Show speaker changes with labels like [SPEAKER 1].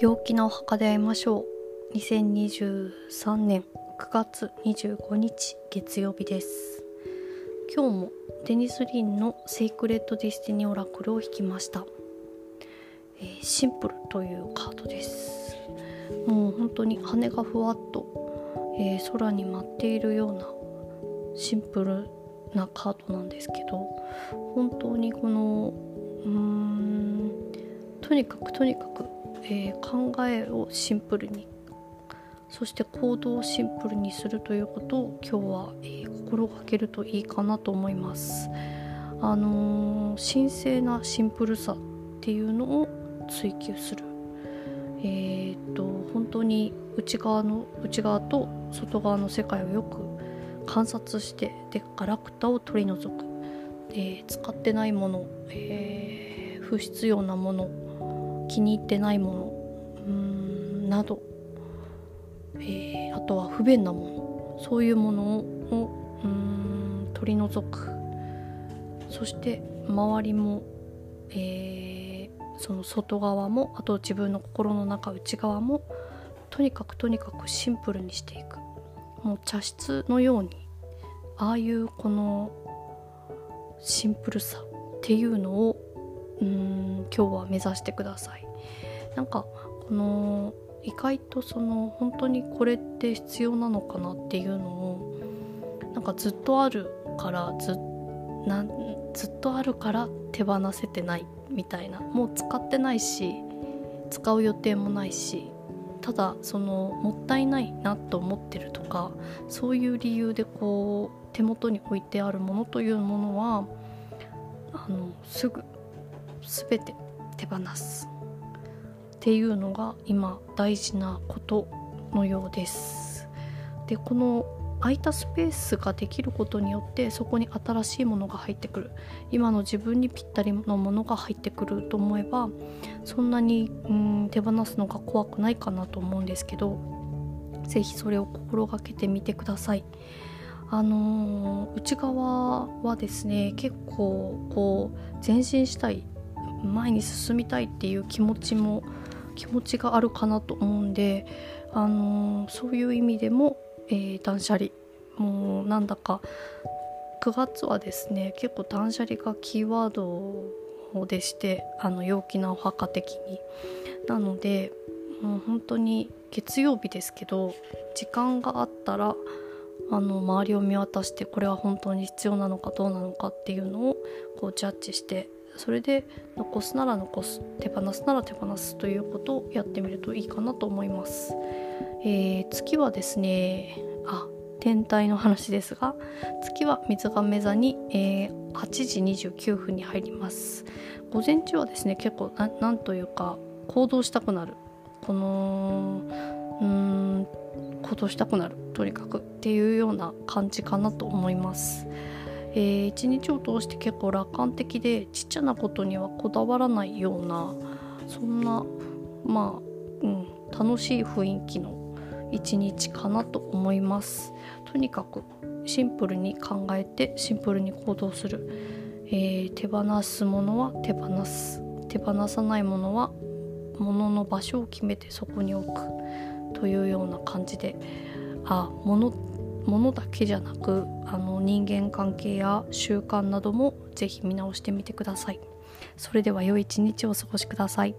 [SPEAKER 1] 陽気なお墓で会いましょう。2023年9月25日月曜日です。今日もデニス・リンの Sacred Destiny Oracle を引きました、えー、シンプルというカードです。もう本当に羽がふわっと、えー、空に舞っているようなシンプルなカードなんですけど本当にこのうーんとにかくとにかくえー、考えをシンプルに。そして行動をシンプルにするということを今日は、えー、心がけるといいかなと思います。あのー、神聖なシンプルさっていうのを追求する。えー、っと本当に内側の内側と外側の世界をよく観察してでガラクタを取り除く、え、使ってないもの、え、不必要なもの気に入ってないもの。うんなど、えー、あとは不便なもの。そういうものをん取り除く。そして周りも、えー、その外側もあと自分の心の中内側もとにかくとにかくシンプルにしていく。もう茶室のようにああいうこのシンプルさっていうのをうん今日は目指してください。なんかこの意外とその本当にこれって必要なのかなっていうのをなんかずっとあるからずずっとあるから手放せてないみたいな。もう使ってないし使う予定もないしただそのもったいないなと思ってるとかそういう理由でこう手元に置いてあるものというものはあのすぐ全て手放すっていうのが今大事なことのようですでこの空いたスペースができることによってそこに新しいものが入ってくる今の自分にぴったりのものが入ってくると思えばそんなにうん手放すのが怖くないかなと思うんですけど是非それを心がけてみてください。あのー、内側はですね結構こう前進したい前に進みたいっていう気持ちも気持ちがあるかなと思うんで、あのー、そういう意味でも、えー、断捨離。もうなんだか9月はですね結構断捨離がキーワードでしてあの陽気なお墓的に。なのでもう本当に月曜日ですけど時間があったらあの周りを見渡してこれは本当に必要なのかどうなのかっていうのをこうジャッジしてそれで残すなら残す手放すなら手放すということをやってみるといいかなと思います、えー、月はですねあ天体の話ですが月は水亀座に、えー、8時29分に入ります。午前中はですね結構なんというか行動したくなる。このうん行動したくなる。とにかく。っていうような感じかなと思います。えー、一日を通して結構楽観的でちっちゃなことにはこだわらないようなそんなまあ、うん、楽しい雰囲気の一日かなと思います。とにかくシンプルに考えてシンプルに行動する、えー、手放すものは手放す。手放さないものは物の場所を決めてそこに置く。というような感じで。あ物ものだけじゃなくあの人間関係や習慣などもぜひ見直してみてください。それでは良い一日をお過ごしください。